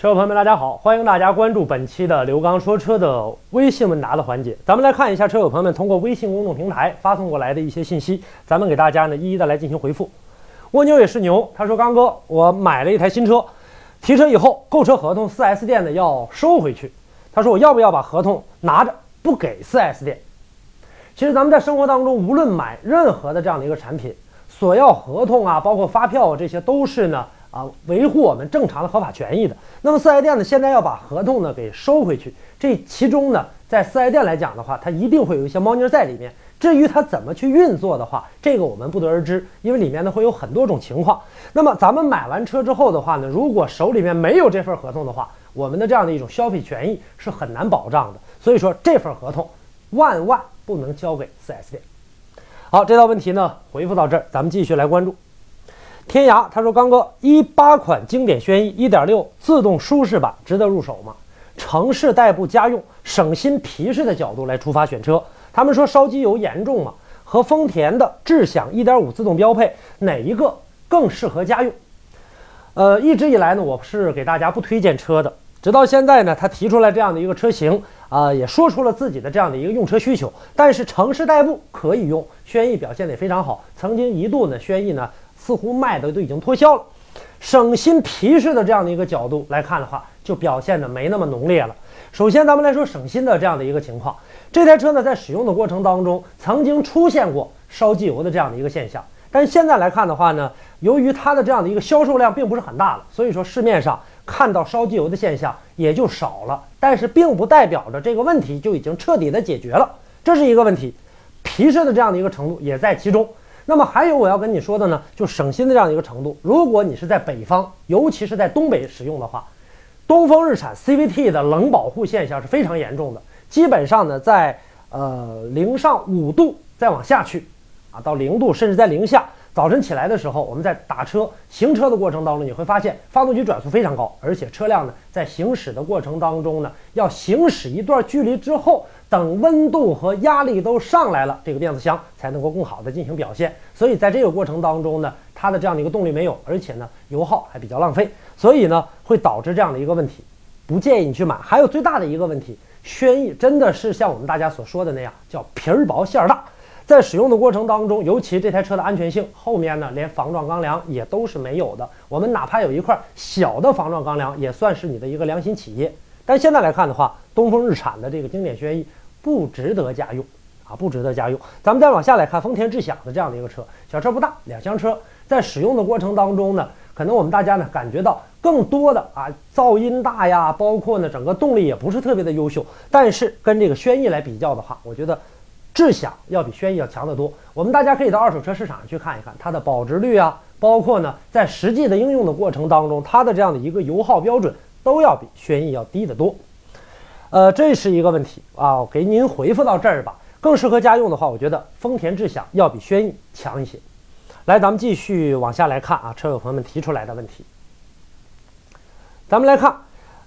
车友朋友们，大家好！欢迎大家关注本期的刘刚说车的微信问答的环节。咱们来看一下车友朋友们通过微信公众平台发送过来的一些信息，咱们给大家呢一一的来进行回复。蜗牛也是牛，他说：“刚哥，我买了一台新车，提车以后购车合同四 S 店呢要收回去。他说我要不要把合同拿着不给四 S 店？其实咱们在生活当中，无论买任何的这样的一个产品，索要合同啊，包括发票啊，这些都是呢。”啊，维护我们正常的合法权益的。那么四 S 店呢，现在要把合同呢给收回去。这其中呢，在四 S 店来讲的话，它一定会有一些猫腻在里面。至于它怎么去运作的话，这个我们不得而知，因为里面呢会有很多种情况。那么咱们买完车之后的话呢，如果手里面没有这份合同的话，我们的这样的一种消费权益是很难保障的。所以说这份合同万万不能交给四 S 店。好，这道问题呢回复到这儿，咱们继续来关注。天涯他说：“刚哥，一八款经典轩逸一点六自动舒适版值得入手吗？城市代步家用，省心皮实的角度来出发选车。他们说烧机油严重吗？和丰田的智享一点五自动标配哪一个更适合家用？呃，一直以来呢，我是给大家不推荐车的。直到现在呢，他提出来这样的一个车型啊，也说出了自己的这样的一个用车需求。但是城市代步可以用，轩逸表现得也非常好。曾经一度呢，轩逸呢。”似乎卖的都已经脱销了，省心皮实的这样的一个角度来看的话，就表现的没那么浓烈了。首先，咱们来说省心的这样的一个情况，这台车呢在使用的过程当中，曾经出现过烧机油的这样的一个现象，但现在来看的话呢，由于它的这样的一个销售量并不是很大了，所以说市面上看到烧机油的现象也就少了。但是并不代表着这个问题就已经彻底的解决了，这是一个问题，皮实的这样的一个程度也在其中。那么还有我要跟你说的呢，就省心的这样一个程度。如果你是在北方，尤其是在东北使用的话，东风日产 CVT 的冷保护现象是非常严重的。基本上呢，在呃零上五度再往下去，啊到零度，甚至在零下，早晨起来的时候，我们在打车行车的过程当中，你会发现发动机转速非常高，而且车辆呢在行驶的过程当中呢，要行驶一段距离之后。等温度和压力都上来了，这个变速箱才能够更好的进行表现。所以在这个过程当中呢，它的这样的一个动力没有，而且呢油耗还比较浪费，所以呢会导致这样的一个问题。不建议你去买。还有最大的一个问题，轩逸真的是像我们大家所说的那样，叫皮儿薄馅儿大。在使用的过程当中，尤其这台车的安全性，后面呢连防撞钢梁也都是没有的。我们哪怕有一块小的防撞钢梁，也算是你的一个良心企业。但现在来看的话，东风日产的这个经典轩逸。不值得家用啊，不值得家用。咱们再往下来看丰田智享的这样的一个车，小车不大，两厢车，在使用的过程当中呢，可能我们大家呢感觉到更多的啊噪音大呀，包括呢整个动力也不是特别的优秀。但是跟这个轩逸来比较的话，我觉得智享要比轩逸要强得多。我们大家可以到二手车市场上去看一看它的保值率啊，包括呢在实际的应用的过程当中，它的这样的一个油耗标准都要比轩逸要低得多。呃，这是一个问题啊，给您回复到这儿吧。更适合家用的话，我觉得丰田智享要比轩逸强一些。来，咱们继续往下来看啊，车友朋友们提出来的问题。咱们来看，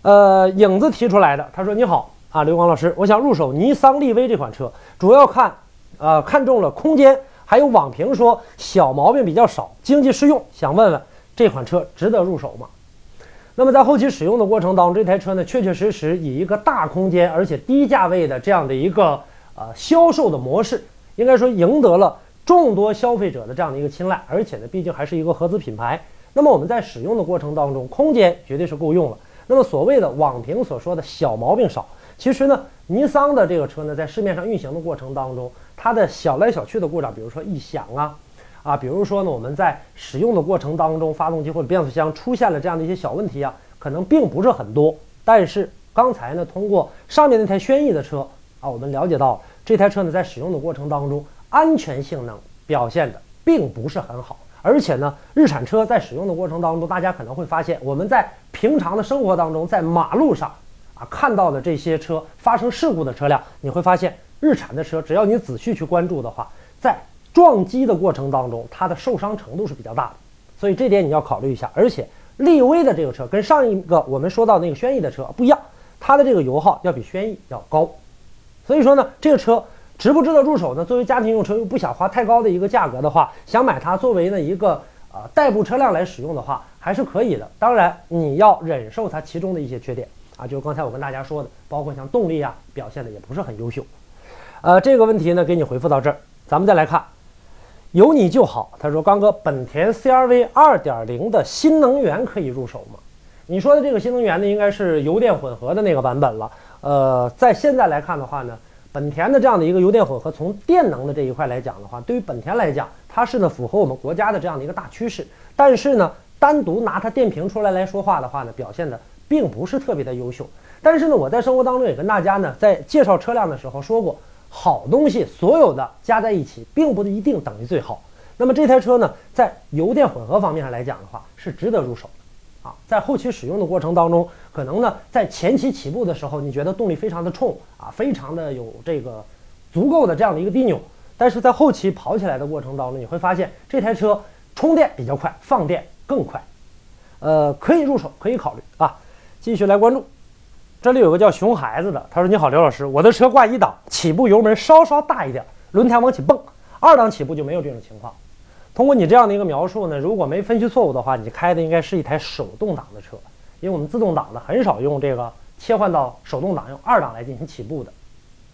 呃，影子提出来的，他说：“你好啊，刘光老师，我想入手尼桑骊威这款车，主要看，呃，看中了空间，还有网评说小毛病比较少，经济适用，想问问这款车值得入手吗？”那么在后期使用的过程当中，这台车呢，确确实实以一个大空间而且低价位的这样的一个呃销售的模式，应该说赢得了众多消费者的这样的一个青睐，而且呢，毕竟还是一个合资品牌。那么我们在使用的过程当中，空间绝对是够用了。那么所谓的网评所说的小毛病少，其实呢，尼桑的这个车呢，在市面上运行的过程当中，它的小来小去的故障，比如说异响啊。啊，比如说呢，我们在使用的过程当中，发动机或者变速箱出现了这样的一些小问题啊，可能并不是很多。但是刚才呢，通过上面那台轩逸的车啊，我们了解到这台车呢，在使用的过程当中，安全性能表现的并不是很好。而且呢，日产车在使用的过程当中，大家可能会发现，我们在平常的生活当中，在马路上啊看到的这些车发生事故的车辆，你会发现，日产的车，只要你仔细去关注的话，在撞击的过程当中，它的受伤程度是比较大的，所以这点你要考虑一下。而且力威的这个车跟上一个我们说到那个轩逸的车不一样，它的这个油耗要比轩逸要高，所以说呢，这个车值不值得入手呢？作为家庭用车又不想花太高的一个价格的话，想买它作为呢一个呃代步车辆来使用的话，还是可以的。当然，你要忍受它其中的一些缺点啊，就刚才我跟大家说的，包括像动力啊，表现的也不是很优秀。呃，这个问题呢，给你回复到这儿。咱们再来看，有你就好。他说：“刚哥，本田 CR-V 2.0的新能源可以入手吗？”你说的这个新能源呢，应该是油电混合的那个版本了。呃，在现在来看的话呢，本田的这样的一个油电混合，从电能的这一块来讲的话，对于本田来讲，它是呢符合我们国家的这样的一个大趋势。但是呢，单独拿它电瓶出来来说话的话呢，表现的并不是特别的优秀。但是呢，我在生活当中也跟大家呢，在介绍车辆的时候说过。好东西，所有的加在一起，并不一定等于最好。那么这台车呢，在油电混合方面上来讲的话，是值得入手的啊。在后期使用的过程当中，可能呢，在前期起步的时候，你觉得动力非常的冲啊，非常的有这个足够的这样的一个低扭。但是在后期跑起来的过程当中，你会发现这台车充电比较快，放电更快，呃，可以入手，可以考虑啊。继续来关注。这里有个叫熊孩子的，他说：“你好，刘老师，我的车挂一档，起步油门稍稍大一点，轮胎往起蹦；二档起步就没有这种情况。通过你这样的一个描述呢，如果没分析错误的话，你开的应该是一台手动挡的车，因为我们自动挡呢很少用这个切换到手动挡，用二档来进行起步的，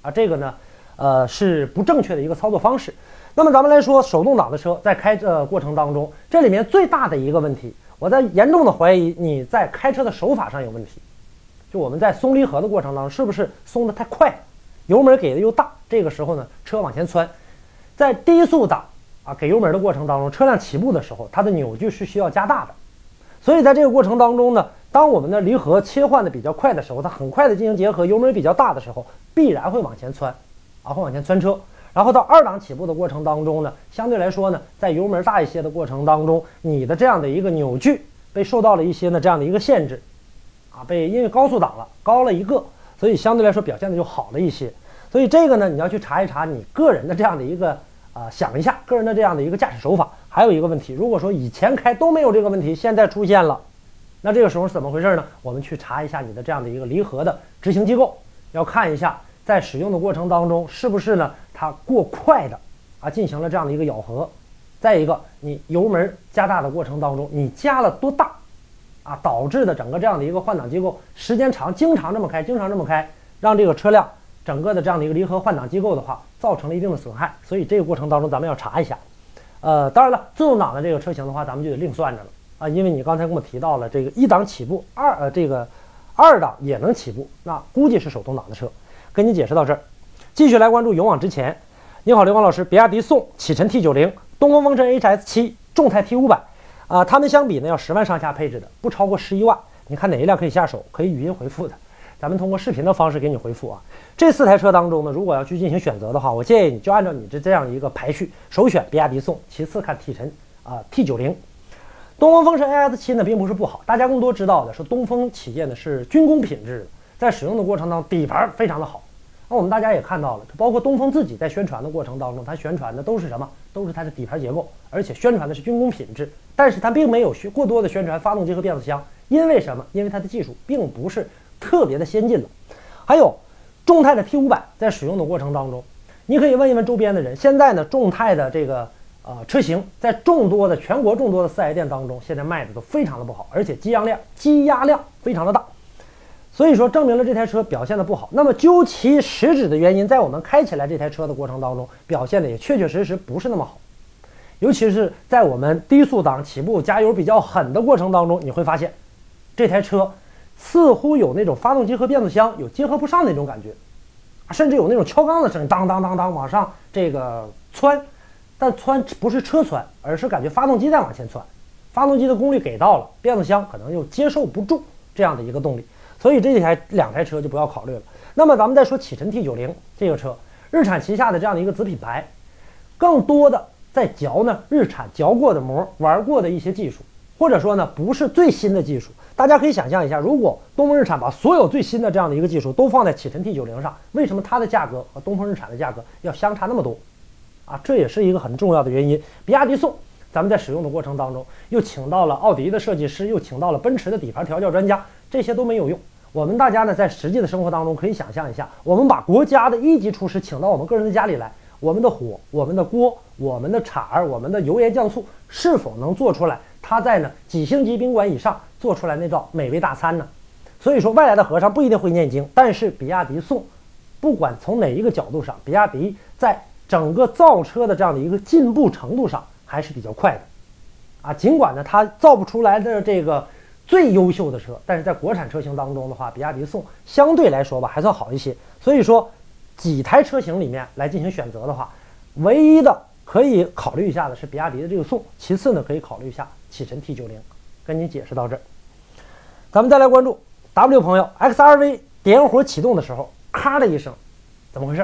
啊，这个呢，呃，是不正确的一个操作方式。那么咱们来说，手动挡的车在开的过程当中，这里面最大的一个问题，我在严重的怀疑你在开车的手法上有问题。”就我们在松离合的过程当中，是不是松得太快，油门给的又大？这个时候呢，车往前窜，在低速档啊给油门的过程当中，车辆起步的时候，它的扭矩是需要加大的。所以在这个过程当中呢，当我们的离合切换的比较快的时候，它很快的进行结合，油门比较大的时候，必然会往前窜，啊会往前窜车。然后到二档起步的过程当中呢，相对来说呢，在油门大一些的过程当中，你的这样的一个扭矩被受到了一些呢这样的一个限制。啊，被因为高速挡了，高了一个，所以相对来说表现的就好了一些。所以这个呢，你要去查一查你个人的这样的一个啊，想一下个人的这样的一个驾驶手法。还有一个问题，如果说以前开都没有这个问题，现在出现了，那这个时候是怎么回事呢？我们去查一下你的这样的一个离合的执行机构，要看一下在使用的过程当中是不是呢它过快的啊进行了这样的一个咬合。再一个，你油门加大的过程当中，你加了多大？啊，导致的整个这样的一个换挡机构时间长，经常这么开，经常这么开，让这个车辆整个的这样的一个离合换挡机构的话，造成了一定的损害。所以这个过程当中，咱们要查一下。呃，当然了，自动挡的这个车型的话，咱们就得另算着了啊，因为你刚才跟我提到了这个一档起步，二呃这个二档也能起步，那估计是手动挡的车。跟你解释到这儿，继续来关注勇往直前。你好，刘光老师，比亚迪宋、启辰 T 九零、东风风神 HS 七、众泰 T 五百。啊，他们相比呢要十万上下配置的，不超过十一万。你看哪一辆可以下手？可以语音回复的，咱们通过视频的方式给你回复啊。这四台车当中呢，如果要去进行选择的话，我建议你就按照你这这样一个排序，首选比亚迪宋，其次看体晨啊 T 九零。东风风神 AS 七呢并不是不好，大家更多知道的是东风企业呢是军工品质的，在使用的过程当中底盘非常的好。那我们大家也看到了，包括东风自己在宣传的过程当中，它宣传的都是什么？都是它的底盘结构，而且宣传的是军工品质。但是它并没有宣过多的宣传发动机和变速箱，因为什么？因为它的技术并不是特别的先进了。还有众泰的 T 五百在使用的过程当中，你可以问一问周边的人，现在呢众泰的这个呃车型在众多的全国众多的四 S 店当中，现在卖的都非常的不好，而且积压量积压量非常的大。所以说，证明了这台车表现的不好。那么究其实质的原因，在我们开起来这台车的过程当中，表现的也确确实实不是那么好。尤其是在我们低速档起步、加油比较狠的过程当中，你会发现，这台车似乎有那种发动机和变速箱有结合不上那种感觉，甚至有那种敲缸的声音，当当当当往上这个窜，但窜不是车窜，而是感觉发动机在往前窜，发动机的功率给到了，变速箱可能又接受不住这样的一个动力。所以这台两台车就不要考虑了。那么咱们再说启辰 T 九零这个车，日产旗下的这样的一个子品牌，更多的在嚼呢日产嚼过的膜，玩过的一些技术，或者说呢不是最新的技术。大家可以想象一下，如果东风日产把所有最新的这样的一个技术都放在启辰 T 九零上，为什么它的价格和东风日产的价格要相差那么多？啊，这也是一个很重要的原因。比亚迪宋，咱们在使用的过程当中，又请到了奥迪的设计师，又请到了奔驰的底盘调教专家。这些都没有用。我们大家呢，在实际的生活当中可以想象一下，我们把国家的一级厨师请到我们个人的家里来，我们的火、我们的锅、我们的铲儿、我们的油盐酱醋，是否能做出来他在呢几星级宾馆以上做出来那道美味大餐呢。所以说，外来的和尚不一定会念经，但是比亚迪宋，不管从哪一个角度上，比亚迪在整个造车的这样的一个进步程度上还是比较快的。啊，尽管呢它造不出来的这个最优秀的车，但是在国产车型当中的话，比亚迪宋相对来说吧还算好一些。所以说，几台车型里面来进行选择的话，唯一的可以考虑一下的是比亚迪的这个宋，其次呢可以考虑一下启辰 T90。跟你解释到这儿，咱们再来关注。W 朋友，XRV 点火启动的时候，咔的一声，怎么回事？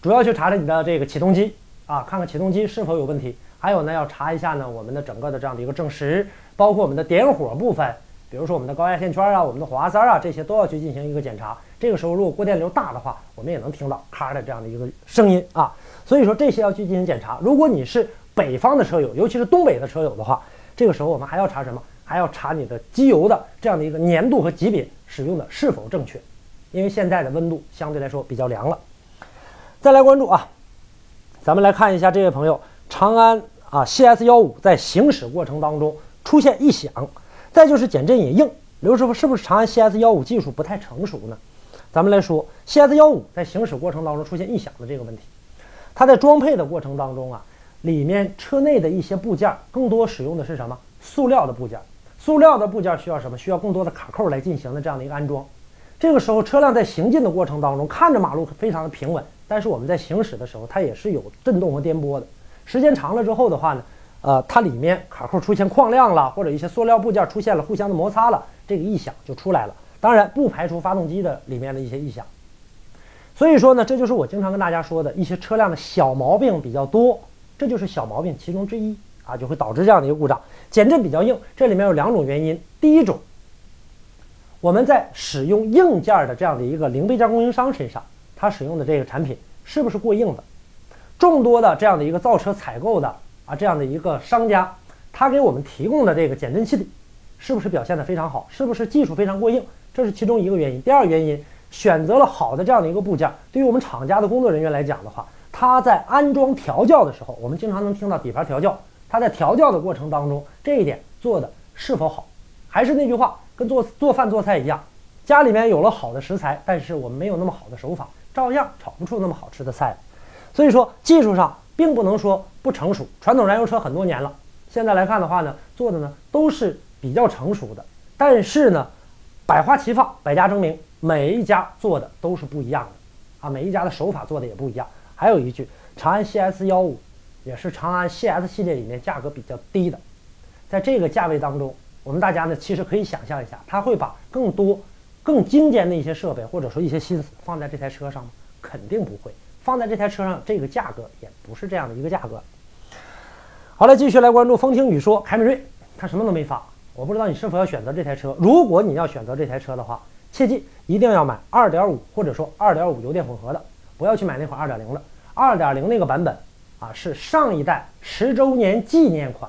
主要去查查你的这个启动机啊，看看启动机是否有问题。还有呢，要查一下呢我们的整个的这样的一个正时，包括我们的点火部分，比如说我们的高压线圈啊、我们的火花塞啊，这些都要去进行一个检查。这个时候如果过电流大的话，我们也能听到咔的这样的一个声音啊。所以说这些要去进行检查。如果你是北方的车友，尤其是东北的车友的话，这个时候我们还要查什么？还要查你的机油的这样的一个粘度和级别使用的是否正确，因为现在的温度相对来说比较凉了。再来关注啊，咱们来看一下这位朋友长安啊 CS 幺五在行驶过程当中出现异响，再就是减震也硬。刘师傅是不是长安 CS 幺五技术不太成熟呢？咱们来说 CS 幺五在行驶过程当中出现异响的这个问题，它在装配的过程当中啊，里面车内的一些部件更多使用的是什么？塑料的部件。塑料的部件需要什么？需要更多的卡扣来进行的这样的一个安装。这个时候，车辆在行进的过程当中，看着马路非常的平稳，但是我们在行驶的时候，它也是有震动和颠簸的。时间长了之后的话呢，呃，它里面卡扣出现矿亮了，或者一些塑料部件出现了互相的摩擦了，这个异响就出来了。当然，不排除发动机的里面的一些异响。所以说呢，这就是我经常跟大家说的一些车辆的小毛病比较多，这就是小毛病其中之一。啊，就会导致这样的一个故障，减震比较硬。这里面有两种原因。第一种，我们在使用硬件的这样的一个零配件供应商身上，他使用的这个产品是不是过硬的？众多的这样的一个造车采购的啊这样的一个商家，他给我们提供的这个减震器是不是表现的非常好？是不是技术非常过硬？这是其中一个原因。第二原因，选择了好的这样的一个部件，对于我们厂家的工作人员来讲的话，他在安装调教的时候，我们经常能听到底盘调教。它在调教的过程当中，这一点做的是否好？还是那句话，跟做做饭做菜一样，家里面有了好的食材，但是我们没有那么好的手法，照样炒不出那么好吃的菜。所以说，技术上并不能说不成熟。传统燃油车很多年了，现在来看的话呢，做的呢都是比较成熟的。但是呢，百花齐放，百家争鸣，每一家做的都是不一样的啊，每一家的手法做的也不一样。还有一句，长安 CS 幺五。也是长安 CS 系列里面价格比较低的，在这个价位当中，我们大家呢其实可以想象一下，他会把更多、更精尖的一些设备或者说一些心思放在这台车上吗？肯定不会。放在这台车上，这个价格也不是这样的一个价格。好了，继续来关注风听雨说凯美瑞，它什么都没发，我不知道你是否要选择这台车。如果你要选择这台车的话，切记一定要买2.5或者说2.5油电混合的，不要去买那款2.0的，2.0那个版本。啊，是上一代十周年纪念款，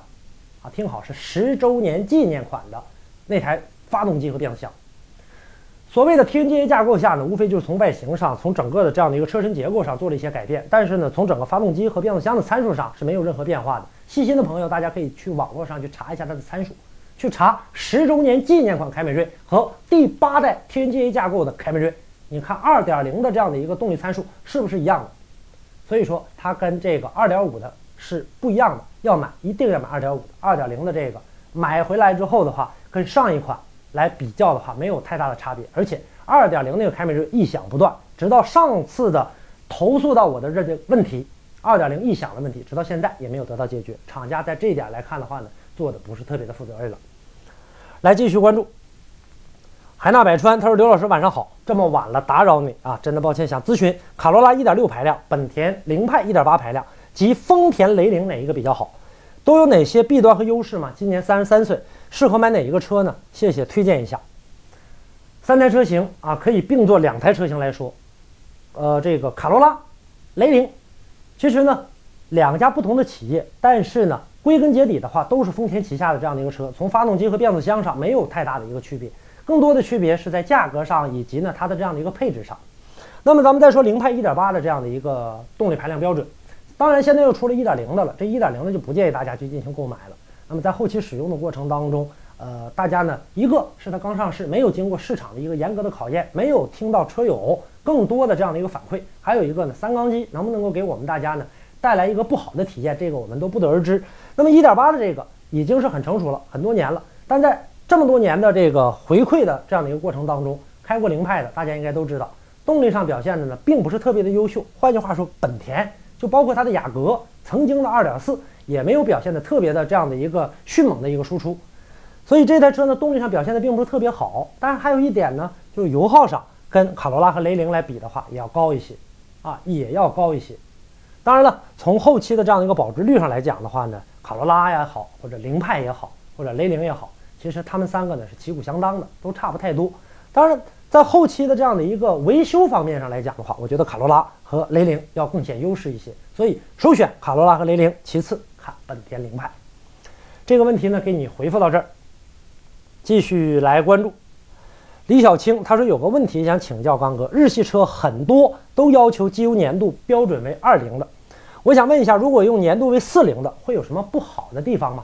啊，听好，是十周年纪念款的那台发动机和变速箱。所谓的 TNGA 架构下呢，无非就是从外形上，从整个的这样的一个车身结构上做了一些改变，但是呢，从整个发动机和变速箱的参数上是没有任何变化的。细心的朋友，大家可以去网络上去查一下它的参数，去查十周年纪念款凯美瑞和第八代 TNGA 架构的凯美瑞，你看2.0的这样的一个动力参数是不是一样的？所以说它跟这个二点五的是不一样的，要买一定要买二点五的，二点零的这个买回来之后的话，跟上一款来比较的话，没有太大的差别。而且二点零那个凯美瑞异响不断，直到上次的投诉到我的这个问题，二点零异响的问题，直到现在也没有得到解决。厂家在这一点来看的话呢，做的不是特别的负责任了。来继续关注。海纳百川，他说：“刘老师晚上好，这么晚了打扰你啊，真的抱歉。想咨询卡罗拉1.6排量、本田凌派1.8排量及丰田雷凌哪一个比较好？都有哪些弊端和优势吗？今年三十三岁，适合买哪一个车呢？谢谢推荐一下。三台车型啊，可以并做两台车型来说。呃，这个卡罗拉、雷凌，其实呢，两家不同的企业，但是呢，归根结底的话，都是丰田旗下的这样的一个车，从发动机和变速箱上没有太大的一个区别。”更多的区别是在价格上，以及呢它的这样的一个配置上。那么咱们再说凌派1.8的这样的一个动力排量标准，当然现在又出了一点零的了，这一点零的就不建议大家去进行购买了。那么在后期使用的过程当中，呃，大家呢，一个是它刚上市，没有经过市场的一个严格的考验，没有听到车友更多的这样的一个反馈；还有一个呢，三缸机能不能够给我们大家呢带来一个不好的体验，这个我们都不得而知。那么一点八的这个已经是很成熟了很多年了，但在这么多年的这个回馈的这样的一个过程当中，开过凌派的大家应该都知道，动力上表现的呢并不是特别的优秀。换句话说，本田就包括它的雅阁，曾经的2.4也没有表现的特别的这样的一个迅猛的一个输出。所以这台车呢，动力上表现的并不是特别好，但是还有一点呢，就是油耗上跟卡罗拉和雷凌来比的话，也要高一些，啊，也要高一些。当然了，从后期的这样的一个保值率上来讲的话呢，卡罗拉也好，或者凌派也好，或者雷凌也好，其实他们三个呢是旗鼓相当的，都差不太多。当然，在后期的这样的一个维修方面上来讲的话，我觉得卡罗拉和雷凌要更显优势一些，所以首选卡罗拉和雷凌，其次看本田凌派。这个问题呢，给你回复到这儿。继续来关注李小青，他说有个问题想请教刚哥，日系车很多都要求机油粘度标准为二零的，我想问一下，如果用粘度为四零的，会有什么不好的地方吗？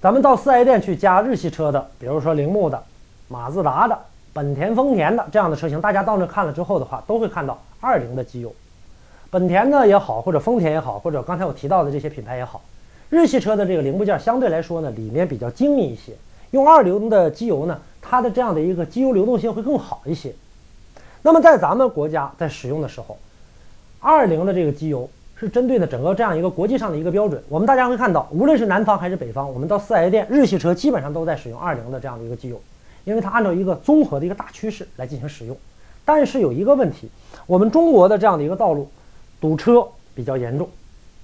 咱们到四 S 店去加日系车的，比如说铃木的、马自达的、本田、丰田的这样的车型，大家到那看了之后的话，都会看到二零的机油。本田呢也好，或者丰田也好，或者刚才我提到的这些品牌也好。日系车的这个零部件相对来说呢，里面比较精密一些。用二零的机油呢，它的这样的一个机油流动性会更好一些。那么在咱们国家在使用的时候，二零的这个机油是针对的整个这样一个国际上的一个标准。我们大家会看到，无论是南方还是北方，我们到四 S 店，日系车基本上都在使用二零的这样的一个机油，因为它按照一个综合的一个大趋势来进行使用。但是有一个问题，我们中国的这样的一个道路堵车比较严重，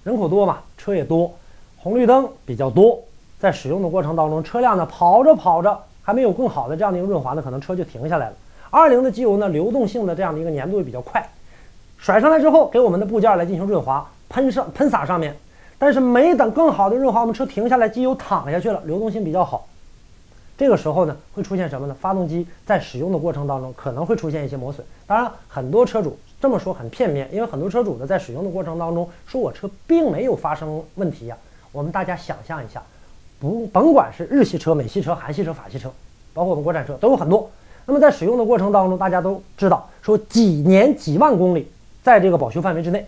人口多嘛，车也多。红绿灯比较多，在使用的过程当中，车辆呢跑着跑着还没有更好的这样的一个润滑呢，可能车就停下来了。二零的机油呢，流动性的这样的一个粘度也比较快，甩上来之后给我们的部件来进行润滑，喷上喷洒上面，但是没等更好的润滑，我们车停下来，机油淌下去了，流动性比较好。这个时候呢，会出现什么呢？发动机在使用的过程当中可能会出现一些磨损。当然，很多车主这么说很片面，因为很多车主呢在使用的过程当中说我车并没有发生问题呀。我们大家想象一下，不甭管是日系车、美系车、韩系车、法系车，包括我们国产车都有很多。那么在使用的过程当中，大家都知道说几年几万公里在这个保修范围之内，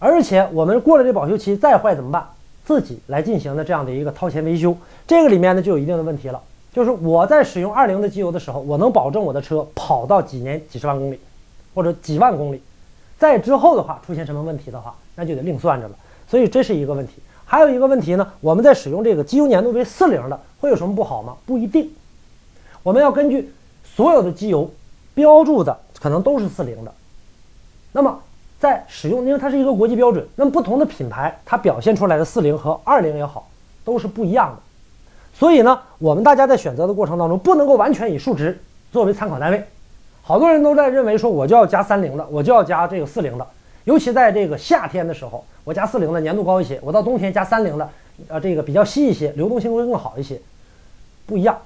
而且我们过了这保修期再坏怎么办？自己来进行的这样的一个掏钱维修，这个里面呢就有一定的问题了。就是我在使用二零的机油的时候，我能保证我的车跑到几年几十万公里，或者几万公里，在之后的话出现什么问题的话，那就得另算着了。所以这是一个问题。还有一个问题呢，我们在使用这个机油粘度为四零的，会有什么不好吗？不一定。我们要根据所有的机油标注的，可能都是四零的。那么在使用，因为它是一个国际标准，那么不同的品牌它表现出来的四零和二零也好，都是不一样的。所以呢，我们大家在选择的过程当中，不能够完全以数值作为参考单位。好多人都在认为说，我就要加三零的，我就要加这个四零的。尤其在这个夏天的时候，我加四零的粘度高一些；我到冬天加三零的，呃，这个比较稀一些，流动性会更好一些。不一样，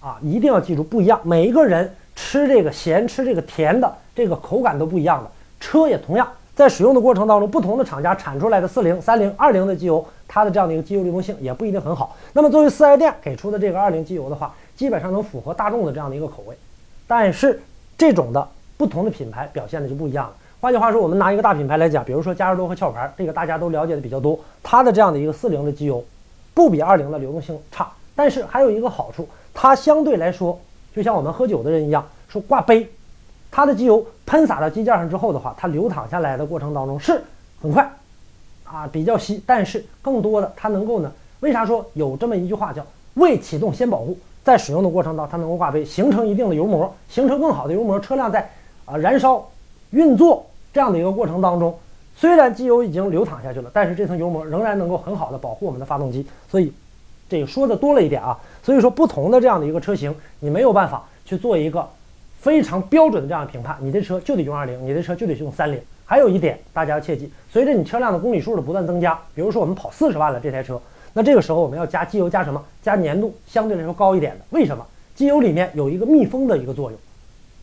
啊，一定要记住不一样。每一个人吃这个咸、吃这个甜的这个口感都不一样的。车也同样，在使用的过程当中，不同的厂家产出来的四零、三零、二零的机油，它的这样的一个机油流动性也不一定很好。那么作为四 S 店给出的这个二零机油的话，基本上能符合大众的这样的一个口味。但是这种的不同的品牌表现的就不一样了。换句话说，我们拿一个大品牌来讲，比如说嘉实多和壳牌，这个大家都了解的比较多。它的这样的一个四零的机油，不比二零的流动性差，但是还有一个好处，它相对来说，就像我们喝酒的人一样，说挂杯，它的机油喷洒到机件上之后的话，它流淌下来的过程当中是很快，啊，比较稀，但是更多的它能够呢，为啥说有这么一句话叫未启动先保护，在使用的过程当中，它能够挂杯，形成一定的油膜，形成更好的油膜，车辆在啊燃烧运作。这样的一个过程当中，虽然机油已经流淌下去了，但是这层油膜仍然能够很好的保护我们的发动机。所以，这个说的多了一点啊。所以说，不同的这样的一个车型，你没有办法去做一个非常标准的这样的评判。你的车就得用二零，你的车就得用三零。还有一点，大家要切记，随着你车辆的公里数的不断增加，比如说我们跑四十万了这台车，那这个时候我们要加机油，加什么？加粘度相对来说高一点的。为什么？机油里面有一个密封的一个作用。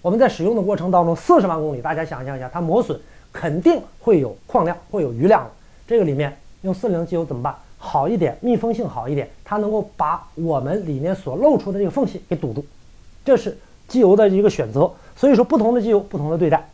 我们在使用的过程当中，四十万公里，大家想象一下，它磨损肯定会有矿量，会有余量这个里面用四零机油怎么办？好一点，密封性好一点，它能够把我们里面所露出的这个缝隙给堵住，这是机油的一个选择。所以说，不同的机油不同的对待。